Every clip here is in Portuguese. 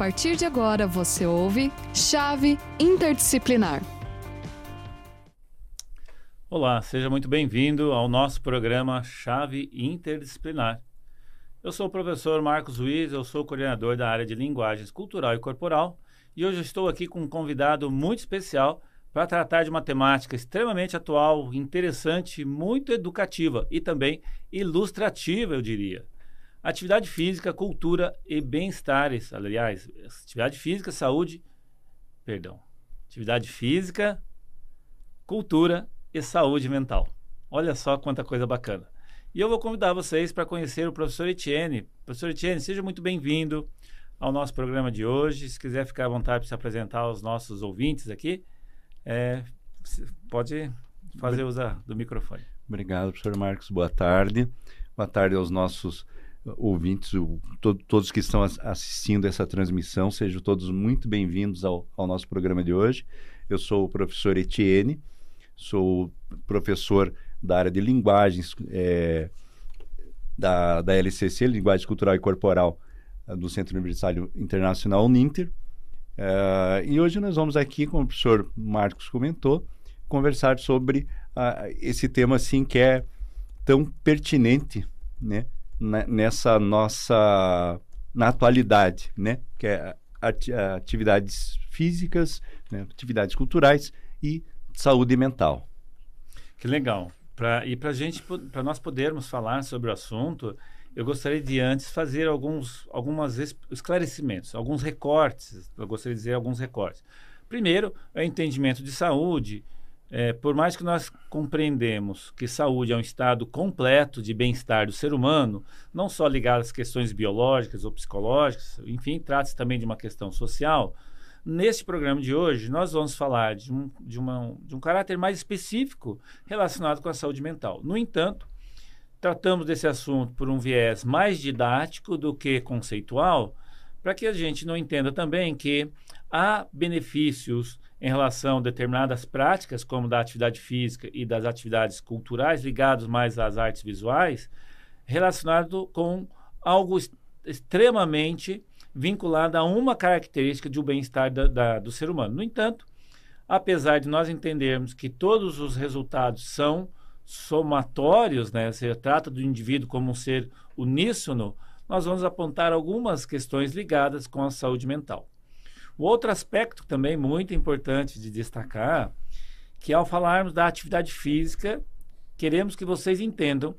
partir de agora você ouve Chave Interdisciplinar. Olá, seja muito bem-vindo ao nosso programa Chave Interdisciplinar. Eu sou o professor Marcos Luiz, eu sou coordenador da área de linguagens cultural e corporal e hoje estou aqui com um convidado muito especial para tratar de uma temática extremamente atual, interessante, muito educativa e também ilustrativa, eu diria. Atividade física, cultura e bem-estares. Aliás, atividade física, saúde, perdão. Atividade física, cultura e saúde mental. Olha só quanta coisa bacana. E eu vou convidar vocês para conhecer o professor Etienne. Professor Etienne, seja muito bem-vindo ao nosso programa de hoje. Se quiser ficar à vontade para se apresentar aos nossos ouvintes aqui, é, pode fazer uso do microfone. Obrigado, professor Marcos. Boa tarde. Boa tarde aos nossos ouvintes, o, to, todos que estão assistindo essa transmissão. Sejam todos muito bem-vindos ao, ao nosso programa de hoje. Eu sou o professor Etienne, sou professor da área de linguagens é, da, da LCC, Linguagem Cultural e Corporal, do Centro Universitário Internacional Uninter. Uh, e hoje nós vamos aqui, como o professor Marcos comentou, conversar sobre uh, esse tema assim que é tão pertinente, né, nessa nossa na atualidade, né, que é ati atividades físicas, né, atividades culturais e saúde mental. Que legal. Pra, e para gente, para nós podermos falar sobre o assunto, eu gostaria de antes fazer alguns algumas esclarecimentos, alguns recortes. Eu gostaria de dizer alguns recortes. Primeiro, é o entendimento de saúde. É, por mais que nós compreendemos que saúde é um estado completo de bem-estar do ser humano, não só ligado às questões biológicas ou psicológicas, enfim, trata-se também de uma questão social. Neste programa de hoje, nós vamos falar de um, de, uma, de um caráter mais específico relacionado com a saúde mental. No entanto, tratamos desse assunto por um viés mais didático do que conceitual, para que a gente não entenda também que há benefícios em relação a determinadas práticas, como da atividade física e das atividades culturais, ligados mais às artes visuais, relacionado com algo extremamente vinculado a uma característica de um bem-estar do ser humano. No entanto, apesar de nós entendermos que todos os resultados são somatórios, né? Você trata do indivíduo como um ser uníssono, nós vamos apontar algumas questões ligadas com a saúde mental. O outro aspecto também muito importante de destacar, que ao falarmos da atividade física, queremos que vocês entendam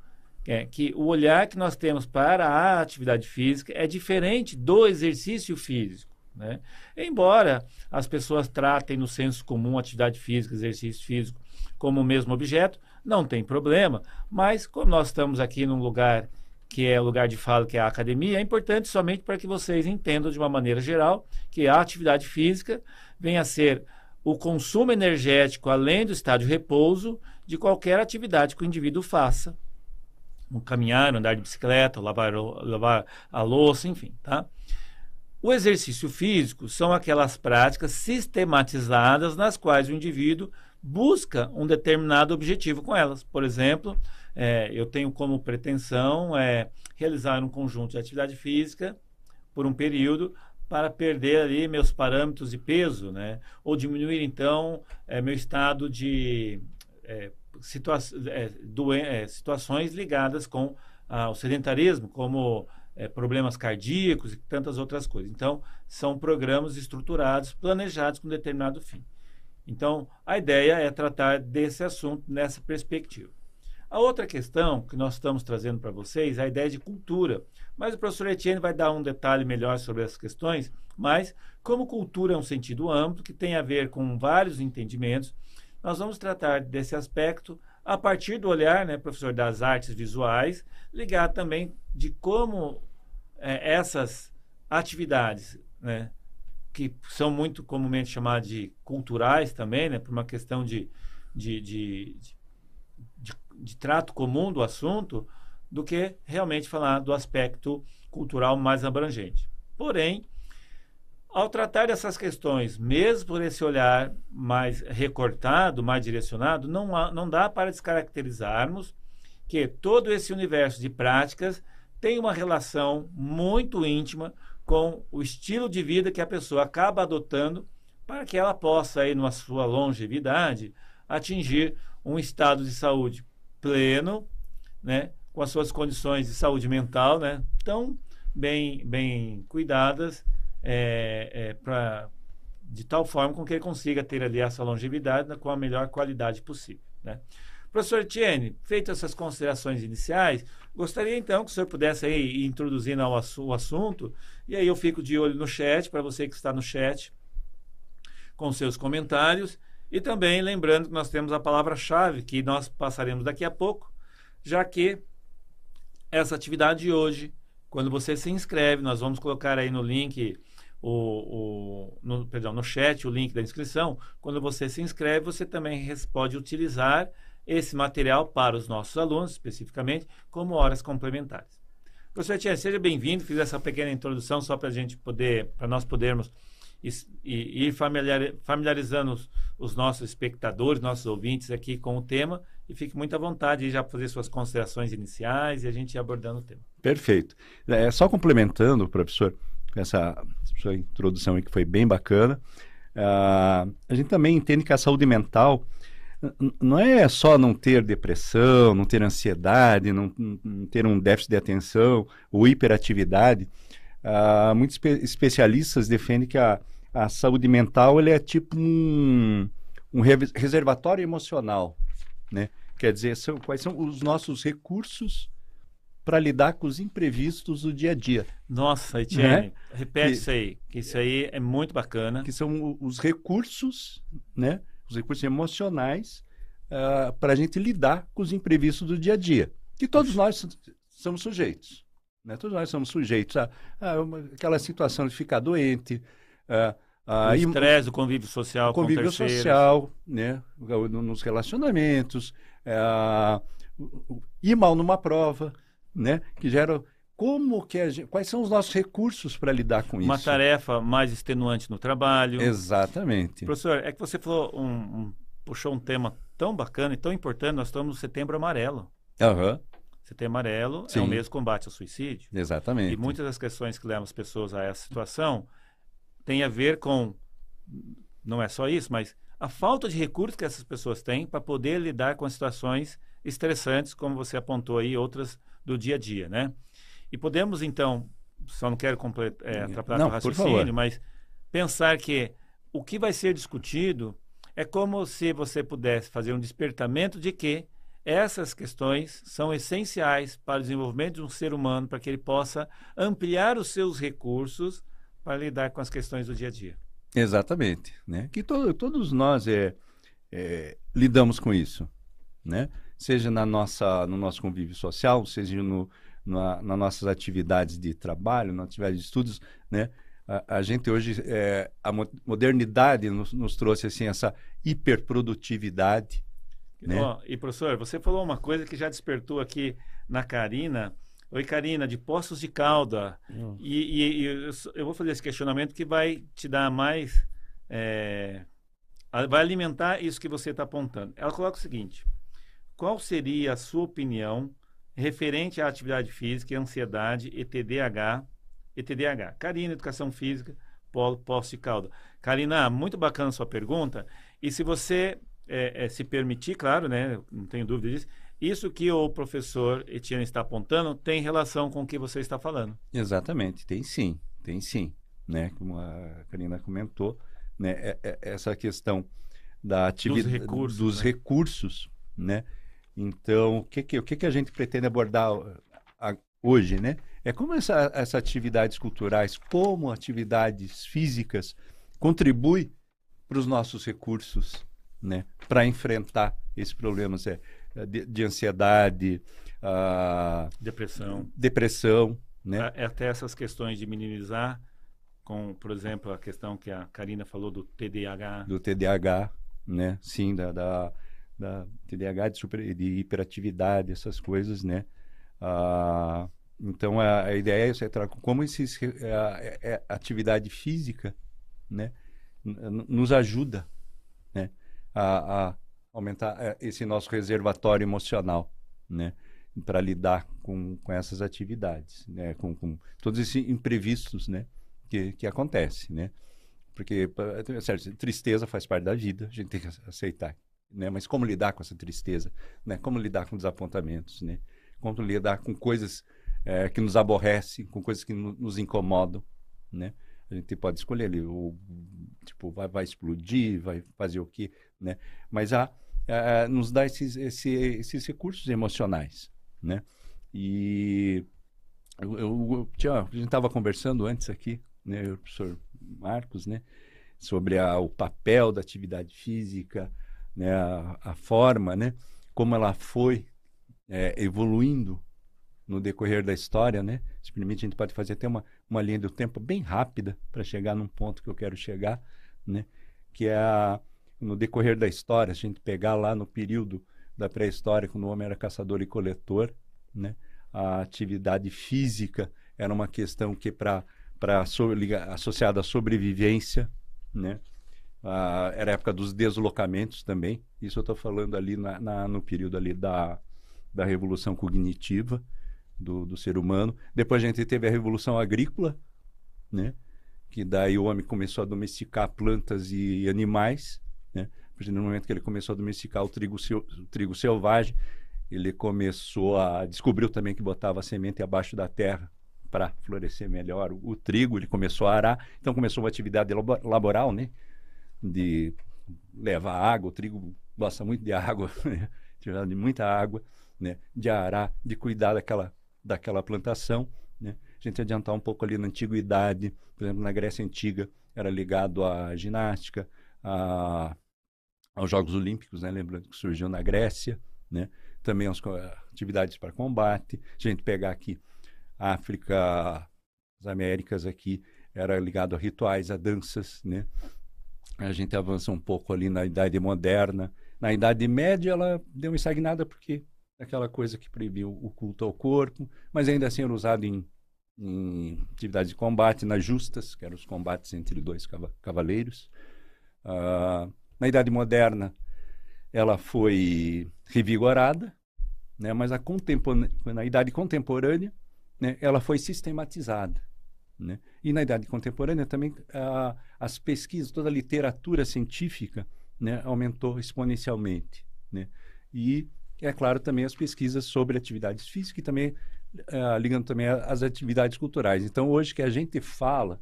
é, que o olhar que nós temos para a atividade física é diferente do exercício físico. Né? Embora as pessoas tratem no senso comum atividade física, exercício físico como o mesmo objeto, não tem problema, mas como nós estamos aqui num lugar que é o lugar de fala, que é a academia, é importante somente para que vocês entendam de uma maneira geral que a atividade física vem a ser o consumo energético, além do estado de repouso, de qualquer atividade que o indivíduo faça. Um caminhar, andar de bicicleta, lavar, lavar a louça, enfim, tá? O exercício físico são aquelas práticas sistematizadas nas quais o indivíduo busca um determinado objetivo com elas. Por exemplo, é, eu tenho como pretensão é, realizar um conjunto de atividade física por um período para perder ali meus parâmetros de peso, né? Ou diminuir então é, meu estado de é, situa é, é, situações ligadas com ah, o sedentarismo, como problemas cardíacos e tantas outras coisas. Então, são programas estruturados, planejados com determinado fim. Então, a ideia é tratar desse assunto nessa perspectiva. A outra questão que nós estamos trazendo para vocês é a ideia de cultura. Mas o professor Etienne vai dar um detalhe melhor sobre essas questões. Mas, como cultura é um sentido amplo, que tem a ver com vários entendimentos, nós vamos tratar desse aspecto a partir do olhar, né, professor, das artes visuais, ligado também de como é, essas atividades, né, que são muito comumente chamadas de culturais também, né, por uma questão de, de, de, de, de trato comum do assunto, do que realmente falar do aspecto cultural mais abrangente. Porém, ao tratar dessas questões, mesmo por esse olhar mais recortado, mais direcionado, não, há, não dá para descaracterizarmos que todo esse universo de práticas tem uma relação muito íntima com o estilo de vida que a pessoa acaba adotando para que ela possa, aí, na sua longevidade, atingir um estado de saúde pleno, né, com as suas condições de saúde mental, né, tão bem, bem cuidadas, é, é, pra, de tal forma com que ele consiga ter ali essa longevidade né, com a melhor qualidade possível. Né. Professor Etienne, feitas essas considerações iniciais, gostaria então que o senhor pudesse aí ir introduzindo o assunto, e aí eu fico de olho no chat, para você que está no chat, com seus comentários, e também lembrando que nós temos a palavra-chave que nós passaremos daqui a pouco, já que essa atividade de hoje, quando você se inscreve, nós vamos colocar aí no link, o, o no, perdão, no chat o link da inscrição. Quando você se inscreve, você também pode utilizar esse material para os nossos alunos, especificamente, como horas complementares. Professor Etienne, seja bem-vindo. Fiz essa pequena introdução só para gente poder, para nós podermos ir familiarizando os, os, nossos espectadores, nossos ouvintes aqui com o tema. E fique muito à vontade de já fazer suas considerações iniciais e a gente ir abordando o tema. Perfeito. É, só complementando, professor, essa sua introdução aí que foi bem bacana. Uh, a gente também entende que a saúde mental não é só não ter depressão, não ter ansiedade, não, não ter um déficit de atenção ou hiperatividade. Uh, muitos espe especialistas defendem que a, a saúde mental ele é tipo um, um reservatório emocional, né? Quer dizer, são, quais são os nossos recursos para lidar com os imprevistos do dia a dia. Nossa, Etienne, né? repete que, isso aí, que isso aí é muito bacana. Que são os recursos, né? os recursos emocionais uh, ah, para a gente lidar com os imprevistos do dia a dia. Que todos nós somos sujeitos. Né? Todos nós somos sujeitos a, a uma, aquela situação de ficar doente. Uh, uh, o estresse, o convívio social convívio com social, né? nos relacionamentos, uh, ir mal numa prova, né? que gera como que gente, quais são os nossos recursos para lidar com Uma isso? Uma tarefa mais extenuante no trabalho. Exatamente. Professor, é que você falou um, um, puxou um tema tão bacana e tão importante. Nós estamos no Setembro Amarelo. Uhum. Setembro Amarelo Sim. é o mês de combate ao suicídio. Exatamente. E muitas das questões que levam as pessoas a essa situação têm a ver com não é só isso, mas a falta de recursos que essas pessoas têm para poder lidar com as situações estressantes, como você apontou aí, outras do dia a dia, né? E podemos, então, só não quero é, atrapalhar o raciocínio, mas pensar que o que vai ser discutido é como se você pudesse fazer um despertamento de que essas questões são essenciais para o desenvolvimento de um ser humano, para que ele possa ampliar os seus recursos para lidar com as questões do dia a dia. Exatamente, né? Que to todos nós é, é, lidamos com isso, né? Seja na nossa, no nosso convívio social, seja no, na, nas nossas atividades de trabalho, na atividade de estudos, né? A, a gente hoje, é, a modernidade nos, nos, trouxe assim essa hiperprodutividade, né? Oh, e professor, você falou uma coisa que já despertou aqui na Karina. Oi, Karina, de Poços de Calda. Hum. E, e, e eu, eu, vou fazer esse questionamento que vai te dar mais. É, vai alimentar isso que você está apontando. Ela coloca o seguinte: qual seria a sua opinião referente à atividade física, ansiedade e TDAH. E TDAH. Karina, Educação Física, Polo Poço de Calda. Karina, muito bacana a sua pergunta. E se você é, é, se permitir, claro, né, não tenho dúvida disso, isso que o professor Etienne está apontando tem relação com o que você está falando. Exatamente, tem sim, tem sim. Né? Como a Karina comentou, né? É, é, essa questão da atividade dos recursos, dos né? recursos né? Então, o que, que, o que, que a gente pretende abordar a, hoje, né? É como essa, essas atividades culturais, como atividades físicas, contribui para os nossos recursos, né? Para enfrentar esses problemas é, de, de ansiedade, uh, depressão, depressão, né? É, até essas questões de minimizar, com, por exemplo, a questão que a Karina falou do TDAH. Do TDAH, né? Sim, da, da da TDAH, de, super, de hiperatividade, essas coisas, né? Ah, então, a, a, ideia é, é como esses, a, a, a atividade física, né? nos ajuda, né? A, a aumentar é, esse nosso reservatório emocional, né? para lidar com, com essas atividades, né? com, com todos esses imprevistos né? que, que acontecem. Né? Porque, certo, tristeza faz parte da vida, a gente tem que aceitar. Né? Mas como lidar com essa tristeza? Né? Como lidar com desapontamentos? Né? Como lidar com coisas é, que nos aborrecem, com coisas que no, nos incomodam? Né? A gente pode escolher ali, ou, tipo, vai, vai explodir, vai fazer o quê? Né? Mas a, a nos dá esses, esse, esses recursos emocionais né? E eu, eu, tinha, a gente estava conversando antes aqui, né, o professor Marcos, né, sobre a, o papel da atividade física, né, a, a forma, né, como ela foi é, evoluindo no decorrer da história, né? Se permite, a gente pode fazer até uma, uma linha do tempo bem rápida para chegar num ponto que eu quero chegar, né? Que é a, no decorrer da história, a gente pegar lá no período da pré-história, quando o homem era caçador e coletor, né? A atividade física era uma questão que para para so, associada à sobrevivência, né? Ah, era a época dos deslocamentos também. Isso eu estou falando ali na, na, no período ali da, da revolução cognitiva do, do ser humano. Depois a gente teve a revolução agrícola, né? Que daí o homem começou a domesticar plantas e animais, né? do momento que ele começou a domesticar o trigo, o trigo selvagem, ele começou a descobriu também que botava a semente abaixo da terra para florescer melhor o, o, trigo, ele começou a arar, então começou uma atividade laboral, né? De levar água, o trigo gosta muito de água, né? de muita água, né? De arar, de cuidar daquela daquela plantação, né? A gente adiantar um pouco ali na antiguidade, por exemplo, na Grécia antiga era ligado à ginástica, a aos Jogos Olímpicos, né? lembrando que surgiu na Grécia, né? também as atividades para combate. A gente pegar aqui África, as Américas aqui, era ligado a rituais, a danças, né? A gente avança um pouco ali na Idade Moderna. Na Idade Média, ela deu uma estagnada porque aquela coisa que proibiu o culto ao corpo, mas ainda assim era usado em, em atividades de combate, nas justas, que eram os combates entre dois cavaleiros. Uh, na Idade Moderna, ela foi revigorada, né? mas na Idade Contemporânea, né? ela foi sistematizada. Né? E na Idade Contemporânea também as pesquisas, toda a literatura científica né? aumentou exponencialmente. Né? E, é claro, também as pesquisas sobre atividades físicas e também uh, ligando também às atividades culturais. Então, hoje que a gente fala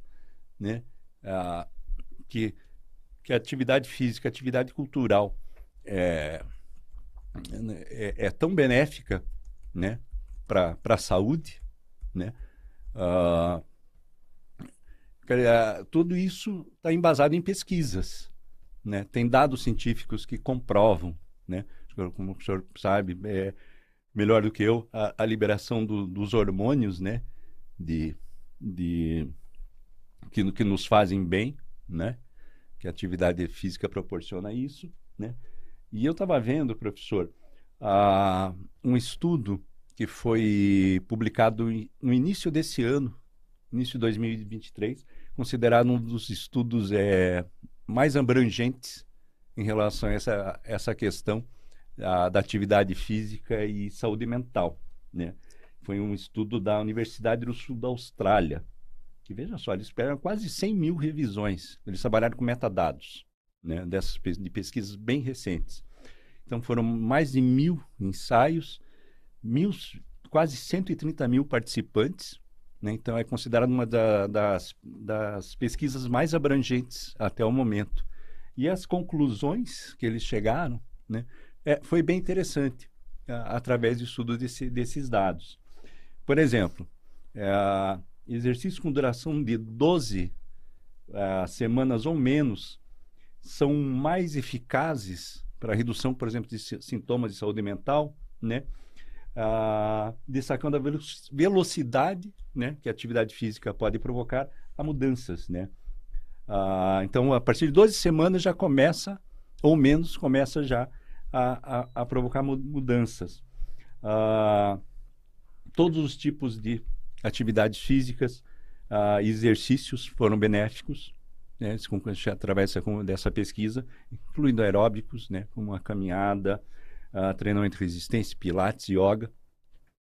né, uh, que que atividade física, atividade cultural é, é, é tão benéfica né, para a saúde, né? Uh, tudo isso está embasado em pesquisas, né? Tem dados científicos que comprovam, né? Como o senhor sabe, é melhor do que eu, a, a liberação do, dos hormônios, né? De, de que, que nos fazem bem, né? que a atividade física proporciona isso, né? E eu estava vendo, professor, uh, um estudo que foi publicado no início desse ano, início de 2023, considerado um dos estudos é, mais abrangentes em relação a essa, essa questão uh, da atividade física e saúde mental, né? Foi um estudo da Universidade do Sul da Austrália, que veja só, eles esperam quase 100 mil revisões. Eles trabalharam com metadados, né, dessas de pesquisas bem recentes. Então foram mais de mil ensaios, mil, quase 130 mil participantes. Né, então é considerado uma da, das, das pesquisas mais abrangentes até o momento. E as conclusões que eles chegaram né, é, foi bem interessante a, através do estudo desse, desses dados. Por exemplo, é, exercícios com duração de 12 uh, eh, semanas ou menos são mais eficazes para redução, por exemplo, de sintomas de saúde mental, né? Uh, destacando a velocidade né, que a atividade física pode provocar a mudanças. Né? Uh, então, a partir de 12 semanas já começa, ou menos, começa já a, a, a provocar mudanças. Uh, todos os tipos de atividades físicas, uh, exercícios foram benéficos, né, através dessa pesquisa, incluindo aeróbicos, né, como a caminhada, uh, treinamento de resistência, pilates, yoga.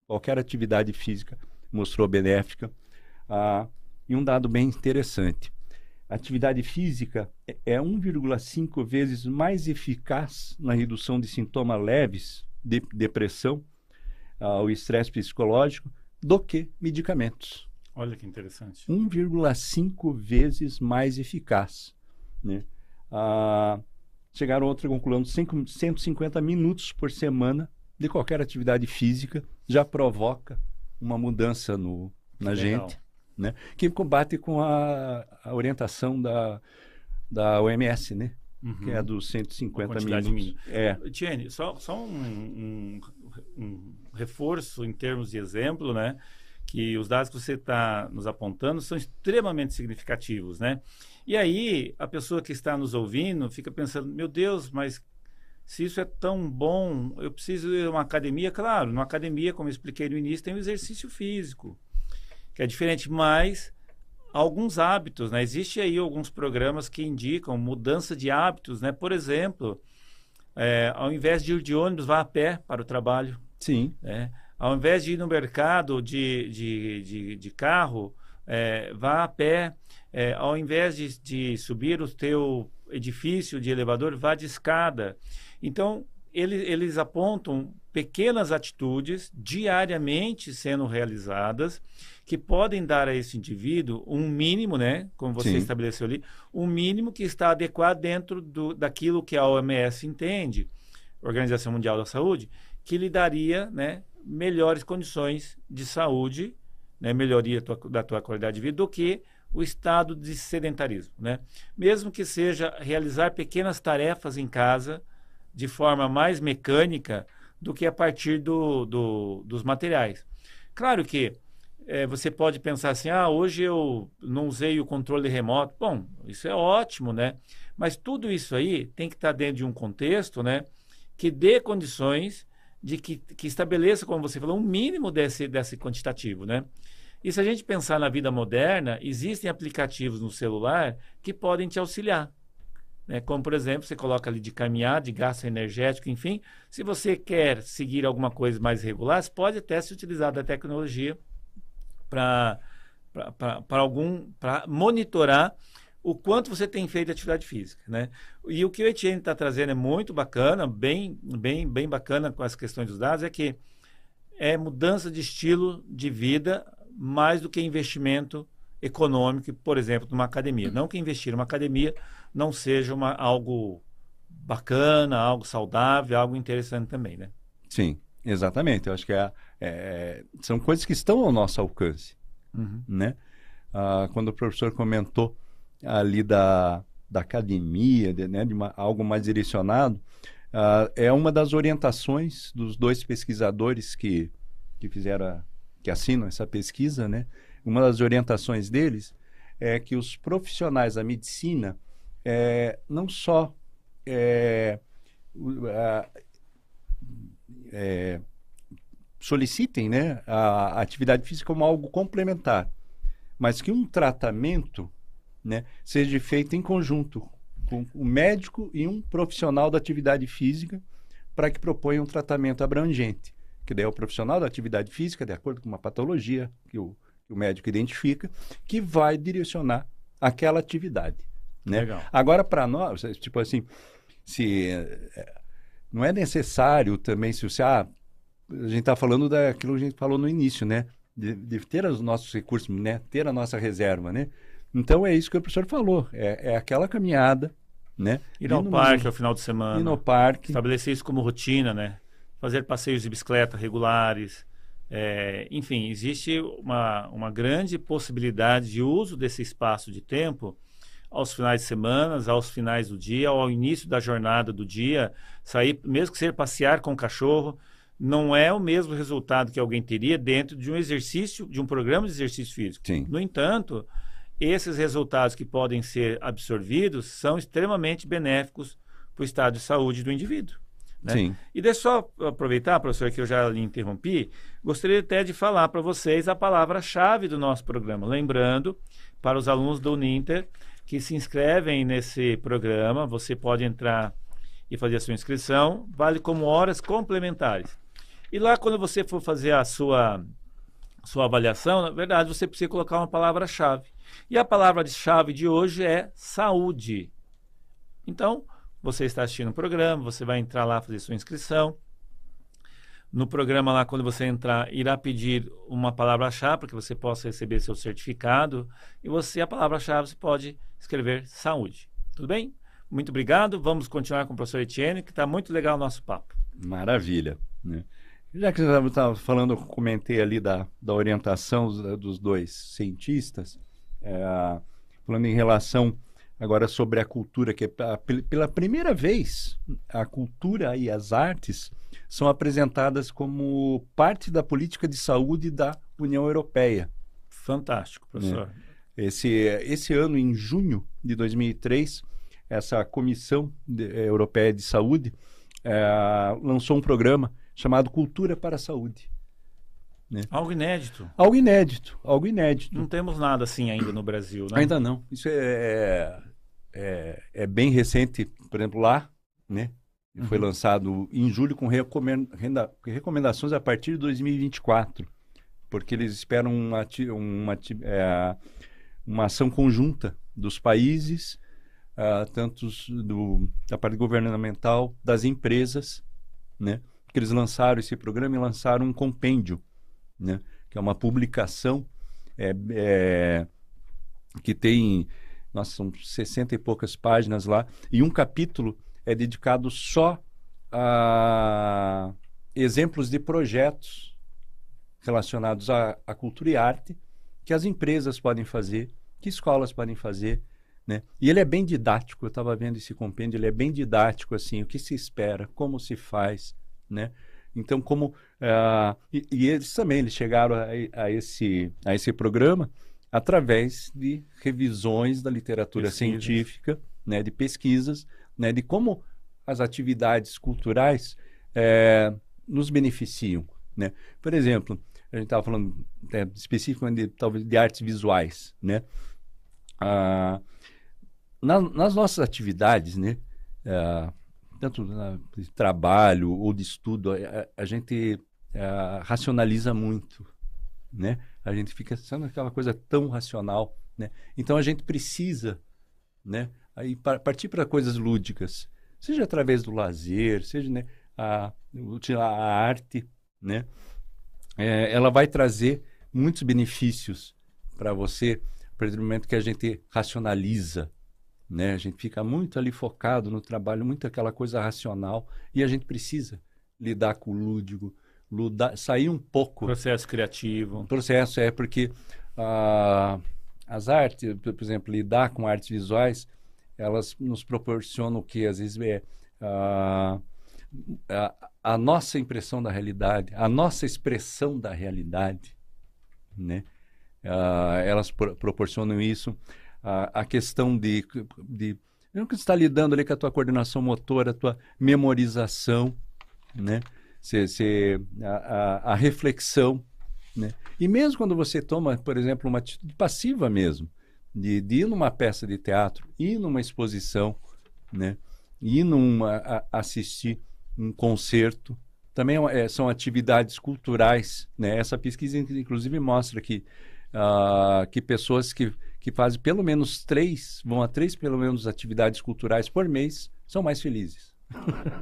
qualquer atividade física mostrou benéfica. Ah, e um dado bem interessante: atividade física é 1,5 vezes mais eficaz na redução de sintomas leves de depressão, ah, o estresse psicológico, do que medicamentos. Olha que interessante. 1,5 vezes mais eficaz. Né? Ah, chegaram a outra conclusão: 150 minutos por semana de qualquer atividade física já provoca uma mudança no, na Legal. gente, né? que combate com a, a orientação da, da OMS, né? Uhum. que é dos 150 minutos. Mínima. É. Tiene, só, só um, um, um, reforço em termos de exemplo, né? Que os dados que você está nos apontando são extremamente significativos, né? E aí, a pessoa que está nos ouvindo fica pensando, meu Deus, mas se isso é tão bom, eu preciso ir a uma academia. Claro, numa academia, como eu expliquei no início, tem o exercício físico, que é diferente, mas alguns hábitos, né? Existem aí alguns programas que indicam mudança de hábitos, né? Por exemplo, é, ao invés de ir de ônibus, vá a pé para o trabalho. Sim. Né? Ao invés de ir no mercado de, de, de, de carro, é, vá a pé. É, ao invés de, de subir o teu edifício de elevador, vá de escada. Então, eles, eles apontam pequenas atitudes diariamente sendo realizadas que podem dar a esse indivíduo um mínimo, né, como você Sim. estabeleceu ali, um mínimo que está adequado dentro do, daquilo que a OMS entende, Organização Mundial da Saúde, que lhe daria, né, melhores condições de saúde, né, melhoria tua, da tua qualidade de vida do que o estado de sedentarismo, né? Mesmo que seja realizar pequenas tarefas em casa, de forma mais mecânica do que a partir do, do dos materiais. Claro que é, você pode pensar assim, ah, hoje eu não usei o controle remoto. Bom, isso é ótimo, né? Mas tudo isso aí tem que estar dentro de um contexto, né? Que dê condições de que, que estabeleça, como você falou, um mínimo desse, desse quantitativo, né? E se a gente pensar na vida moderna, existem aplicativos no celular que podem te auxiliar. Né? Como, por exemplo, você coloca ali de caminhar, de gasto energético, enfim. Se você quer seguir alguma coisa mais regular, você pode até se utilizar da tecnologia para algum para monitorar o quanto você tem feito atividade física, né? E o que o Etienne está trazendo é muito bacana, bem, bem, bem bacana com as questões dos dados, é que é mudança de estilo de vida mais do que investimento econômico, por exemplo, numa academia. Não que investir numa academia não seja uma, algo bacana, algo saudável, algo interessante também, né? Sim, exatamente. Eu acho que é, é são coisas que estão ao nosso alcance, uhum. né? Ah, quando o professor comentou ali da, da academia, de, né, de uma, algo mais direcionado, ah, é uma das orientações dos dois pesquisadores que, que fizeram, que assinam essa pesquisa, né? Uma das orientações deles é que os profissionais da medicina é, não só é, é, solicitem né, a, atividade física como algo complementar, mas que um tratamento né, seja feito em conjunto com o médico e um profissional da atividade física para que proponha um tratamento abrangente, que daí é o profissional da atividade física, de acordo com uma patologia que o, que o médico identifica, que vai direcionar aquela atividade. Né? Legal. Agora, para nós, tipo assim, se é, não é necessário também, se você. Ah, a gente está falando daquilo que a gente falou no início, né? De, de, ter os nossos recursos, né? Ter a nossa reserva, né? Então é isso que o professor falou. É, é aquela caminhada, né? Ir ao parque ao final de semana. Ir no parque. Estabelecer isso como rotina, né? Fazer passeios de bicicleta regulares. É, enfim, existe uma, uma grande possibilidade de uso desse espaço de tempo aos finais de semana, aos finais do dia, ao início da jornada do dia, sair, mesmo que seja passear com o cachorro, não é o mesmo resultado que alguém teria dentro de um exercício, de um programa de exercício físico. Sim. No entanto, esses resultados que podem ser absorvidos são extremamente benéficos para o estado de saúde do indivíduo. Né? Sim. E deixa só aproveitar, professor, que eu já lhe interrompi, gostaria até de falar para vocês a palavra-chave do nosso programa. Lembrando, para os alunos do Uninter, que se inscrevem nesse programa. Você pode entrar e fazer a sua inscrição. Vale como horas complementares. E lá, quando você for fazer a sua, sua avaliação, na verdade, você precisa colocar uma palavra-chave. E a palavra-chave de hoje é saúde. Então, você está assistindo o programa, você vai entrar lá fazer sua inscrição. No programa lá, quando você entrar, irá pedir uma palavra-chave para que você possa receber seu certificado. E você, a palavra-chave, você pode escrever saúde. Tudo bem? Muito obrigado. Vamos continuar com o professor Etienne, que está muito legal o nosso papo. Maravilha. Né? Já que você estava falando, eu comentei ali da, da orientação dos dois cientistas, é, falando em relação agora sobre a cultura, que é pela primeira vez a cultura e as artes são apresentadas como parte da política de saúde da União Europeia. Fantástico, professor. É. Esse, esse ano, em junho de 2003, essa Comissão de, Europeia de Saúde é, lançou um programa chamado Cultura para a Saúde. Né? Algo inédito. Algo inédito, algo inédito. Não temos nada assim ainda no Brasil, né? Ainda não. Isso é, é, é bem recente, por exemplo, lá, né? Uhum. Foi lançado em julho com recomenda, recomendações a partir de 2024, porque eles esperam uma, uma, é, uma ação conjunta dos países, uh, tanto do, da parte governamental, das empresas, né? Que eles lançaram esse programa e lançaram um compêndio, né? que é uma publicação é, é, que tem, nossa, são 60 e poucas páginas lá, e um capítulo é dedicado só a exemplos de projetos relacionados à, à cultura e arte que as empresas podem fazer, que escolas podem fazer, né? E ele é bem didático, eu estava vendo esse compêndio, ele é bem didático, assim, o que se espera, como se faz, né? Então, como... Uh, e, e, eles também, eles chegaram a, a, esse, a esse programa através de revisões da literatura pesquisas. científica, né? De pesquisas, né? De como as atividades culturais é, nos beneficiam, né? Por exemplo, a gente estava falando é, especificamente de, talvez de artes visuais, né? Ah, na, nas nossas atividades, né? É, tanto de trabalho ou de estudo, a, a gente é, racionaliza muito, né? A gente fica sendo aquela coisa tão racional, né? Então a gente precisa, né? Aí partir para coisas lúdicas, seja através do lazer, seja né, a, a arte, né? É, ela vai trazer muitos benefícios para você a partir do momento que a gente racionaliza, né? A gente fica muito ali focado no trabalho, muito aquela coisa racional e a gente precisa lidar com o lúdico, ludar, sair um pouco. Processo criativo. Processo, é, porque ah, as artes, por exemplo, lidar com artes visuais, elas nos proporcionam o que? Às vezes é ah, a, a nossa impressão da realidade, a nossa expressão da realidade, né? Ah, elas pro, proporcionam isso a, a questão de, de mesmo que está lidando ali com a tua coordenação motora, a tua memorização, né? Cê, cê, a, a, a, reflexão, né? E mesmo quando você toma, por exemplo, uma atitude passiva mesmo, de, de ir numa peça de teatro, ir numa exposição, né? Ir numa, a, assistir um concerto, também é, é são atividades culturais, né? Essa pesquisa, inclusive, mostra que, uh, que pessoas que que fazem pelo menos três, vão a três pelo menos atividades culturais por mês, são mais felizes.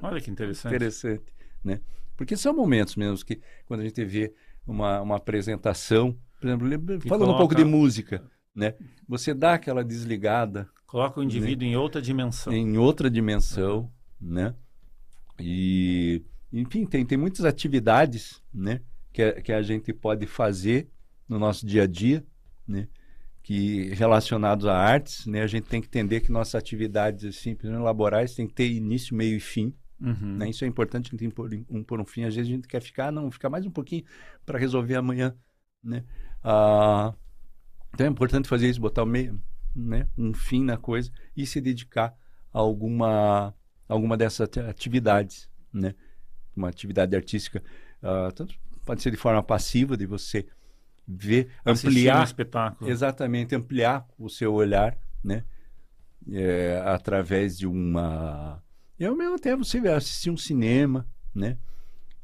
Olha que interessante. interessante, né? Porque são momentos mesmo que quando a gente vê uma, uma apresentação, por exemplo, falando coloca... um pouco de música, né? Você dá aquela desligada. Coloca o indivíduo né? em outra dimensão. Em outra dimensão, uhum. né? E, enfim, tem, tem muitas atividades, né? Que, que a gente pode fazer no nosso dia a dia, né? Que relacionados a artes, né, a gente tem que entender que nossas atividades assim, laborais têm que ter início, meio e fim. Uhum. Né? Isso é importante, a gente tem que pôr um, pôr um fim. Às vezes a gente quer ficar, não, ficar mais um pouquinho para resolver amanhã. Né? Ah, então é importante fazer isso, botar meio, né, um fim na coisa e se dedicar a alguma, alguma dessas atividades. Né? Uma atividade artística, ah, tanto pode ser de forma passiva, de você ver, ampliar, um espetáculo. exatamente, ampliar o seu olhar, né? É, através de uma, eu mesmo até você assistir um cinema, né?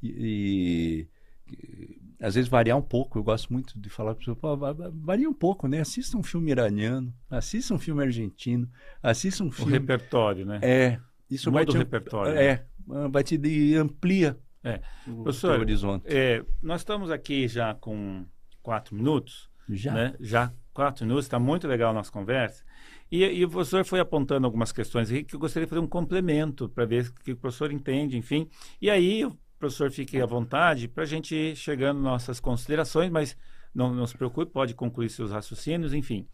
e, e, às vezes variar um pouco. Eu gosto muito de falar para pessoas, varia um pouco, né? Assista um filme iraniano, assista um filme argentino, assista um filme... O repertório, né? É. Isso Muda vai te, o repertório. É, vai te amplia É. o Professor, horizonte. É, nós estamos aqui já com quatro minutos, Já? né? Já quatro minutos, está muito legal a nossa conversa. E, e o professor foi apontando algumas questões aqui que eu gostaria de fazer um complemento para ver o que o professor entende, enfim. E aí, o professor fique à vontade para a gente ir chegando nossas considerações, mas não, não se preocupe, pode concluir seus raciocínios, enfim.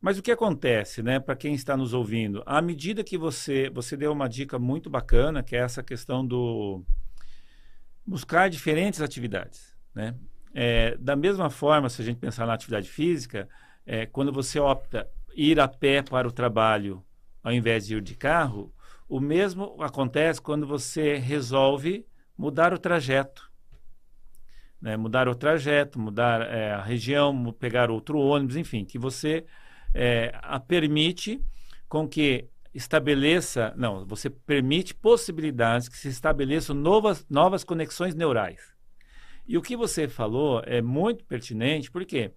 Mas o que acontece, né, para quem está nos ouvindo? À medida que você, você deu uma dica muito bacana, que é essa questão do buscar diferentes atividades, né? É, da mesma forma, se a gente pensar na atividade física, é, quando você opta ir a pé para o trabalho ao invés de ir de carro, o mesmo acontece quando você resolve mudar o trajeto. Né? Mudar o trajeto, mudar é, a região, pegar outro ônibus, enfim, que você é, a permite com que estabeleça, não, você permite possibilidades que se estabeleçam novas, novas conexões neurais. E o que você falou é muito pertinente, porque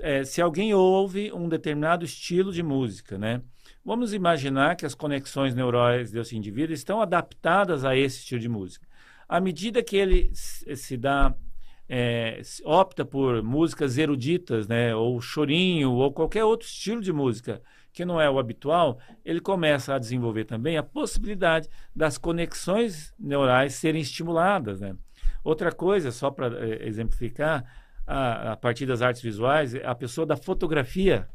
é, se alguém ouve um determinado estilo de música, né? Vamos imaginar que as conexões neurais desse indivíduo estão adaptadas a esse estilo de música. À medida que ele se se dá, é, opta por músicas eruditas, né? Ou chorinho, ou qualquer outro estilo de música que não é o habitual, ele começa a desenvolver também a possibilidade das conexões neurais serem estimuladas, né? Outra coisa, só para eh, exemplificar, a, a, partir das artes visuais, a pessoa da fotografia.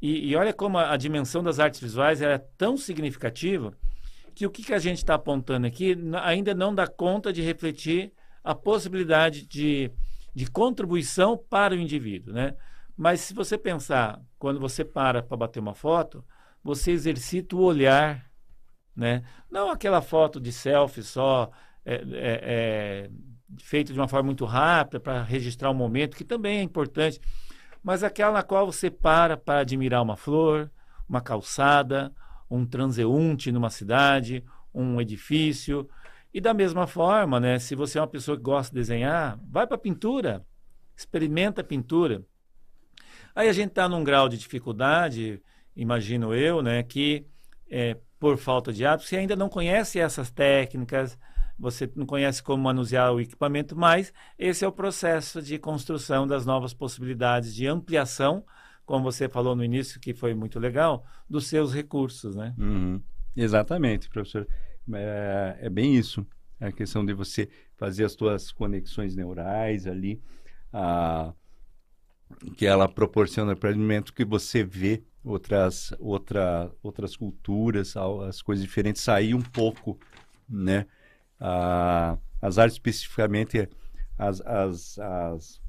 E, e olha como a, a, dimensão das artes visuais é tão significativa que o que, que a gente está apontando aqui ainda não dá conta de refletir a possibilidade de, de contribuição para o indivíduo, né? Mas se você pensar, quando você para para bater uma foto, você exercita o olhar, né? Não aquela foto de selfie só, é, é, é, feito de uma forma muito rápida para registrar um momento, que também é importante, mas aquela na qual você para para admirar uma flor, uma calçada, um transeunte numa cidade, um edifício. E da mesma forma, né, se você é uma pessoa que gosta de desenhar, vai para a pintura, experimenta a pintura. Aí a gente está num grau de dificuldade, imagino eu, né, que é, por falta de hábito, você ainda não conhece essas técnicas, você não conhece como manusear o equipamento, mas esse é o processo de construção das novas possibilidades de ampliação, como você falou no início, que foi muito legal, dos seus recursos, né? Uhum. Exatamente, professor. É, é, bem isso. É a questão de você fazer as suas conexões neurais ali, a, que ela proporciona para o momento que você vê outras, outra, outras culturas, as coisas diferentes, sair um pouco, né? As artes especificamente as, as, as,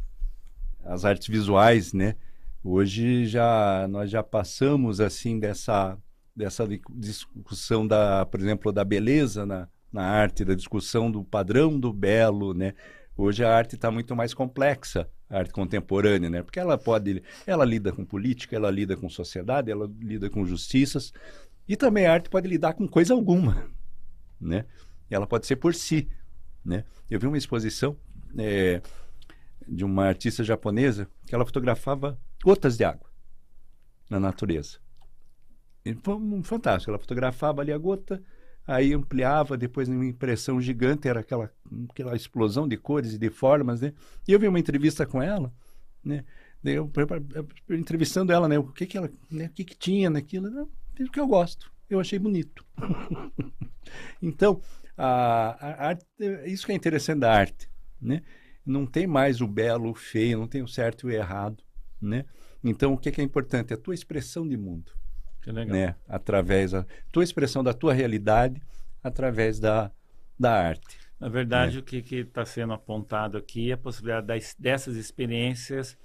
as artes visuais, né? Hoje já nós já passamos assim dessa dessa discussão da, por exemplo, da beleza na, na arte, da discussão do padrão do belo, né? Hoje a arte está muito mais complexa, a arte contemporânea, né? Porque ela pode, ela lida com política, ela lida com sociedade, ela lida com justiças e também a arte pode lidar com coisa alguma, né? Ela pode ser por si. Né? Eu vi uma exposição é, de uma artista japonesa que ela fotografava gotas de água na natureza. E foi um fantástico. Ela fotografava ali a gota, aí ampliava, depois uma impressão gigante, era aquela, aquela explosão de cores e de formas. Né? E eu vi uma entrevista com ela, né? Eu, entrevistando ela, né? O que que ela, né? O que que tinha naquilo? Não, o que eu gosto. Eu achei bonito. então, a, a arte, isso que é interessante da arte, né? Não tem mais o belo, o feio, não tem o certo e o errado, né? Então, o que é, que é importante? A tua expressão de mundo. Que legal. Né? Através da tua expressão da tua realidade, através da, da arte. Na verdade, né? o que está sendo apontado aqui é a possibilidade das, dessas experiências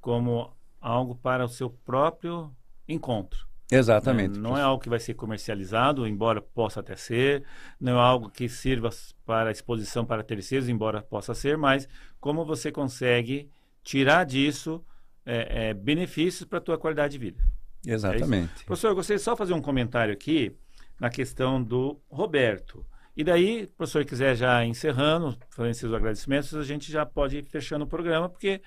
como algo para o seu próprio encontro. Exatamente. Né? Não é algo que vai ser comercializado, embora possa até ser, não é algo que sirva para exposição para terceiros, embora possa ser, mas como você consegue tirar disso é, é, benefícios para a tua qualidade de vida. Exatamente. É Professor, eu gostaria só de fazer um comentário aqui na questão do Roberto. E daí, professor quiser já encerrando, fazendo esses agradecimentos, a gente já pode ir fechando o programa, porque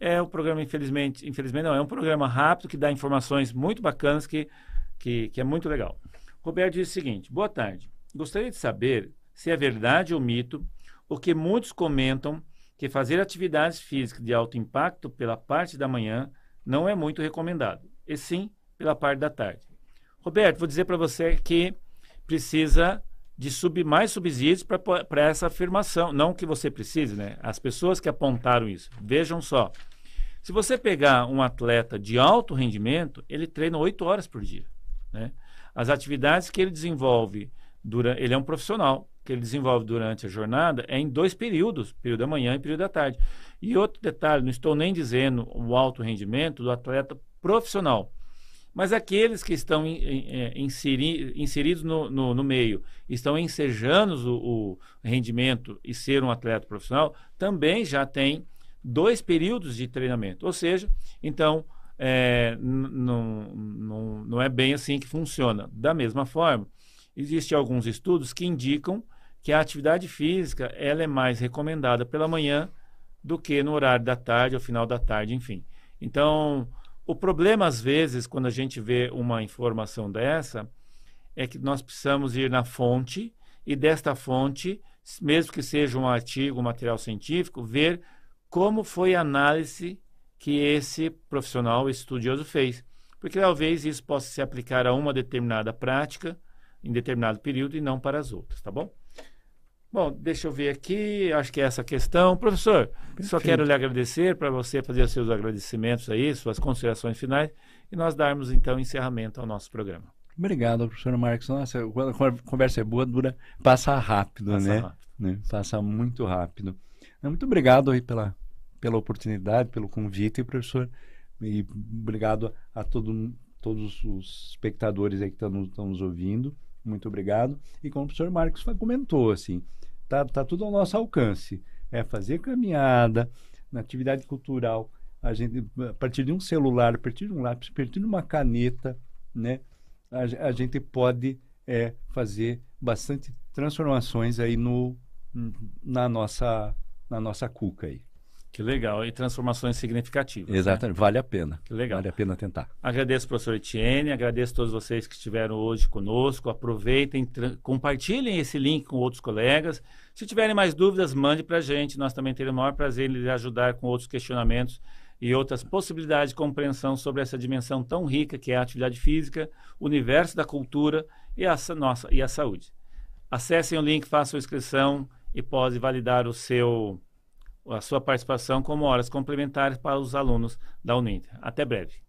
é o programa, infelizmente, infelizmente não, é um programa rápido que dá informações muito bacanas que, que, que é muito legal. Roberto diz o seguinte: boa tarde. Gostaria de saber se é verdade ou mito o que muitos comentam que fazer atividades físicas de alto impacto pela parte da manhã não é muito recomendado, e sim pela parte da tarde. Roberto, vou dizer para você que precisa de sub, mais subsídios para essa afirmação. Não que você precise, né? As pessoas que apontaram isso. Vejam só. Se você pegar um atleta de alto rendimento, ele treina oito horas por dia. Né? As atividades que ele desenvolve, durante, ele é um profissional, que ele desenvolve durante a jornada é em dois períodos, período da manhã e período da tarde. E outro detalhe, não estou nem dizendo o alto rendimento do atleta profissional. Mas aqueles que estão é, inseri, inseridos no, no, no, meio, estão ensejando o, o, rendimento e ser um atleta profissional, também já tem dois períodos de treinamento. Ou seja, então, é, não, não, é bem assim que funciona. Da mesma forma, existem alguns estudos que indicam que a atividade física ela é mais recomendada pela manhã do que no horário da tarde, ao final da tarde, enfim. Então, o problema, às vezes, quando a gente vê uma informação dessa, é que nós precisamos ir na fonte e desta fonte, mesmo que seja um artigo, um material científico, ver como foi a análise que esse profissional estudioso fez. Porque talvez isso possa se aplicar a uma determinada prática em determinado período e não para as outras, tá bom? Bom, deixa eu ver aqui, acho que é essa questão. Professor, Perfeito. só quero lhe agradecer para você fazer os seus agradecimentos aí, suas considerações finais, e nós darmos então encerramento ao nosso programa. Obrigado, professor Marcos. Nossa, a conversa é boa, dura, passa rápido, passa né? Rápido. né? Passa muito rápido. Muito obrigado aí pela, pela oportunidade, pelo convite, professor. E obrigado a todo, todos os espectadores aí que estão nos ouvindo. Muito obrigado. E como o professor Marcos comentou, assim, tá, tá tudo ao nosso alcance. É fazer caminhada, na atividade cultural, a gente, a partir de um celular, a partir de um lápis, a partir de uma caneta, né, a, a gente pode é, fazer bastante transformações aí no, na nossa na nossa cuca aí. Que legal. E transformações significativas. Né? Exatamente. Né? Vale a pena. Que legal. Vale a pena tentar. Agradeço, professor Etienne. Agradeço a todos vocês que estiveram hoje conosco. Aproveitem, compartilhem esse link com outros colegas. Se tiverem mais dúvidas, mande para a gente. Nós também teremos o maior prazer em lhe ajudar com outros questionamentos e outras possibilidades de compreensão sobre essa dimensão tão rica que é a atividade física, o universo da cultura e a, nossa, e a saúde. Acessem o link, façam a inscrição e pode validar o seu a sua participação como horas complementares para os alunos da Uninter. Até breve.